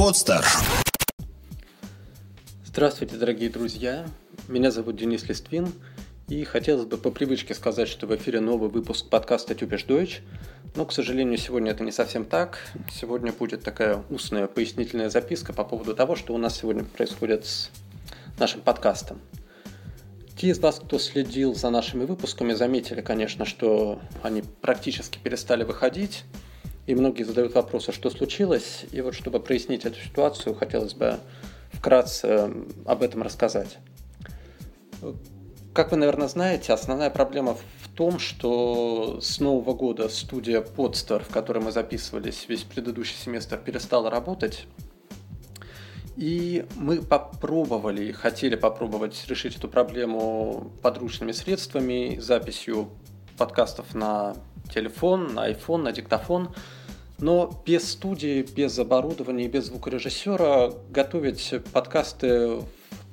Подстер. Здравствуйте, дорогие друзья. Меня зовут Денис Листвин. И хотелось бы по привычке сказать, что в эфире новый выпуск подкаста «Тюпиш Дойч». Но, к сожалению, сегодня это не совсем так. Сегодня будет такая устная пояснительная записка по поводу того, что у нас сегодня происходит с нашим подкастом. Те из вас, кто следил за нашими выпусками, заметили, конечно, что они практически перестали выходить. И многие задают вопросы, что случилось. И вот чтобы прояснить эту ситуацию, хотелось бы вкратце об этом рассказать. Как вы, наверное, знаете, основная проблема в том, что с Нового года студия Podster, в которой мы записывались весь предыдущий семестр, перестала работать. И мы попробовали, хотели попробовать решить эту проблему подручными средствами, записью подкастов на телефон, на iPhone, на диктофон. Но без студии, без оборудования без звукорежиссера готовить подкасты в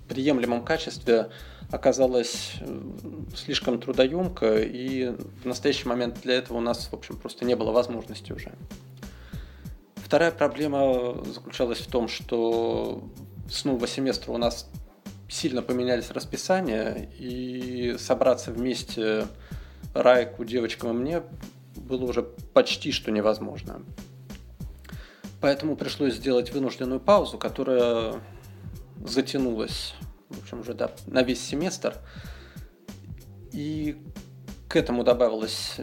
приемлемом качестве оказалось слишком трудоемко, и в настоящий момент для этого у нас, в общем, просто не было возможности уже. Вторая проблема заключалась в том, что с нового семестра у нас сильно поменялись расписания, и собраться вместе Райку, девочкам и мне было уже почти что невозможно. Поэтому пришлось сделать вынужденную паузу, которая затянулась, в общем, уже да, на весь семестр. И к этому добавилась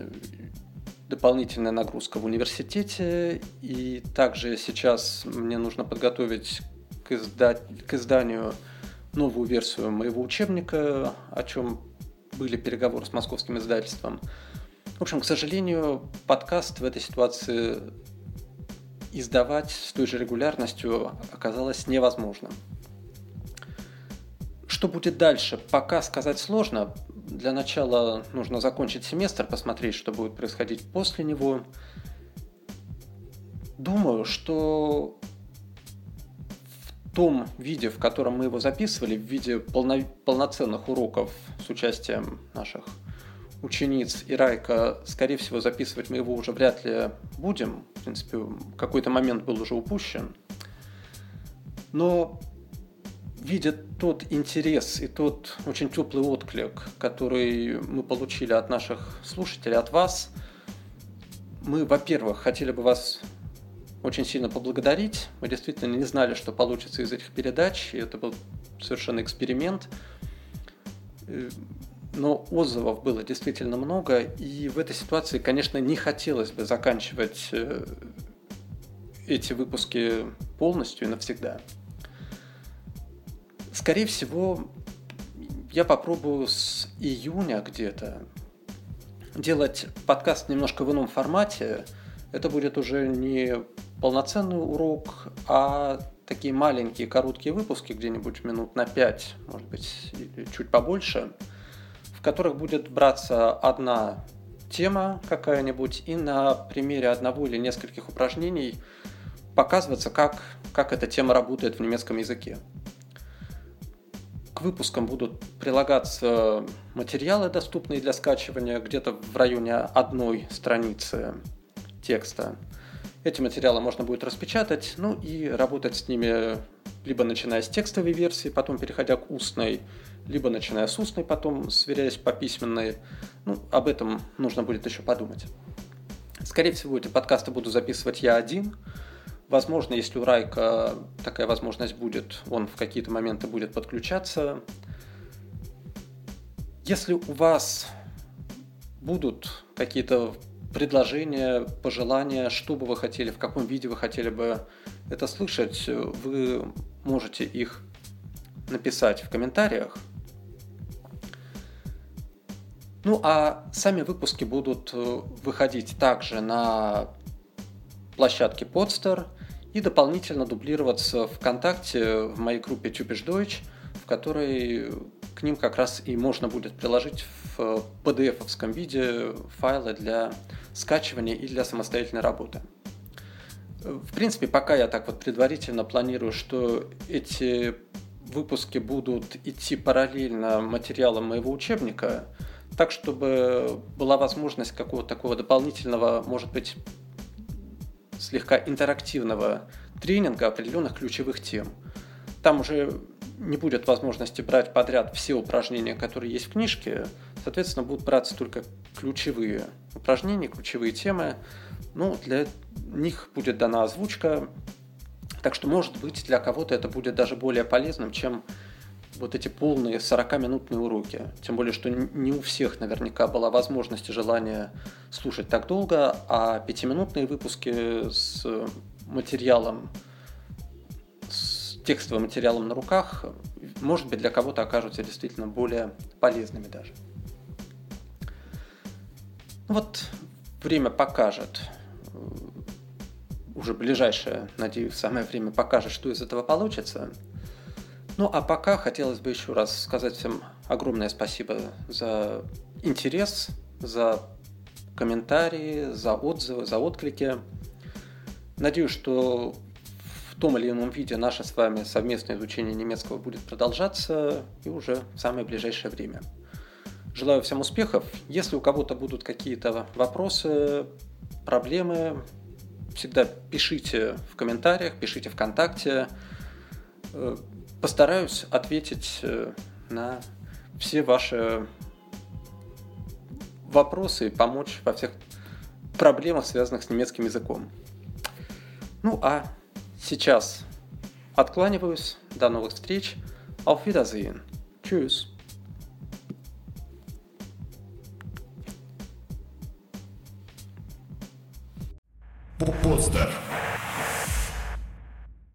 дополнительная нагрузка в университете. И также сейчас мне нужно подготовить к, изда... к изданию новую версию моего учебника, о чем были переговоры с московским издательством. В общем, к сожалению, подкаст в этой ситуации издавать с той же регулярностью оказалось невозможным. Что будет дальше, пока сказать сложно. Для начала нужно закончить семестр, посмотреть, что будет происходить после него. Думаю, что в том виде, в котором мы его записывали, в виде полно, полноценных уроков с участием наших учениц и Райка, скорее всего, записывать мы его уже вряд ли будем. В принципе, какой-то момент был уже упущен. Но видя тот интерес и тот очень теплый отклик, который мы получили от наших слушателей, от вас, мы, во-первых, хотели бы вас очень сильно поблагодарить. Мы действительно не знали, что получится из этих передач, и это был совершенно эксперимент но отзывов было действительно много, и в этой ситуации, конечно, не хотелось бы заканчивать э, эти выпуски полностью и навсегда. Скорее всего, я попробую с июня где-то делать подкаст немножко в ином формате. Это будет уже не полноценный урок, а такие маленькие короткие выпуски, где-нибудь минут на 5, может быть, чуть побольше – которых будет браться одна тема какая-нибудь, и на примере одного или нескольких упражнений показываться, как, как эта тема работает в немецком языке. К выпускам будут прилагаться материалы, доступные для скачивания, где-то в районе одной страницы текста. Эти материалы можно будет распечатать, ну и работать с ними либо начиная с текстовой версии, потом переходя к устной, либо начиная с устной, потом сверяясь по письменной. Ну, об этом нужно будет еще подумать. Скорее всего, эти подкасты буду записывать я один. Возможно, если у Райка такая возможность будет, он в какие-то моменты будет подключаться. Если у вас будут какие-то предложения, пожелания, что бы вы хотели, в каком виде вы хотели бы это слышать, вы можете их написать в комментариях. Ну а сами выпуски будут э, выходить также на площадке Podster и дополнительно дублироваться ВКонтакте в моей группе Тюбиш Deutsch, в которой ним как раз и можно будет приложить в PDF-овском виде файлы для скачивания и для самостоятельной работы. В принципе, пока я так вот предварительно планирую, что эти выпуски будут идти параллельно материалам моего учебника, так, чтобы была возможность какого-то такого дополнительного, может быть, слегка интерактивного тренинга определенных ключевых тем. Там уже не будет возможности брать подряд все упражнения, которые есть в книжке. Соответственно, будут браться только ключевые упражнения, ключевые темы. Ну, для них будет дана озвучка. Так что, может быть, для кого-то это будет даже более полезным, чем вот эти полные 40-минутные уроки. Тем более, что не у всех наверняка была возможность и желание слушать так долго, а пятиминутные выпуски с материалом, текстовым материалом на руках, может быть, для кого-то окажутся действительно более полезными даже. Ну вот время покажет, уже ближайшее, надеюсь, самое время покажет, что из этого получится – ну а пока хотелось бы еще раз сказать всем огромное спасибо за интерес, за комментарии, за отзывы, за отклики. Надеюсь, что в том или ином виде наше с вами совместное изучение немецкого будет продолжаться и уже в самое ближайшее время. Желаю всем успехов. Если у кого-то будут какие-то вопросы, проблемы, всегда пишите в комментариях, пишите ВКонтакте. Постараюсь ответить э, на все ваши вопросы и помочь во всех проблемах, связанных с немецким языком. Ну а сейчас откланиваюсь. До новых встреч. Auf Wiedersehen. Tschüss.